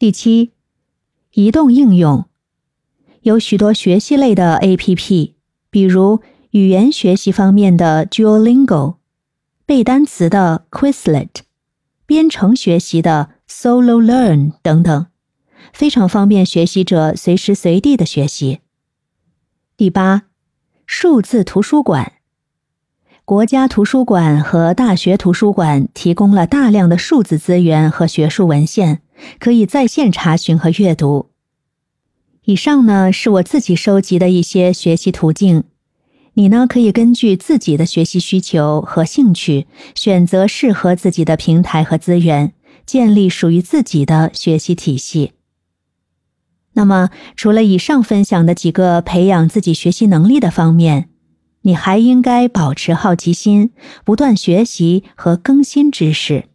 第七，移动应用有许多学习类的 A.P.P，比如语言学习方面的 Duolingo，背单词的 Quizlet，编程学习的 Solo Learn 等等，非常方便学习者随时随地的学习。第八，数字图书馆。国家图书馆和大学图书馆提供了大量的数字资源和学术文献，可以在线查询和阅读。以上呢是我自己收集的一些学习途径，你呢可以根据自己的学习需求和兴趣，选择适合自己的平台和资源，建立属于自己的学习体系。那么，除了以上分享的几个培养自己学习能力的方面，你还应该保持好奇心，不断学习和更新知识。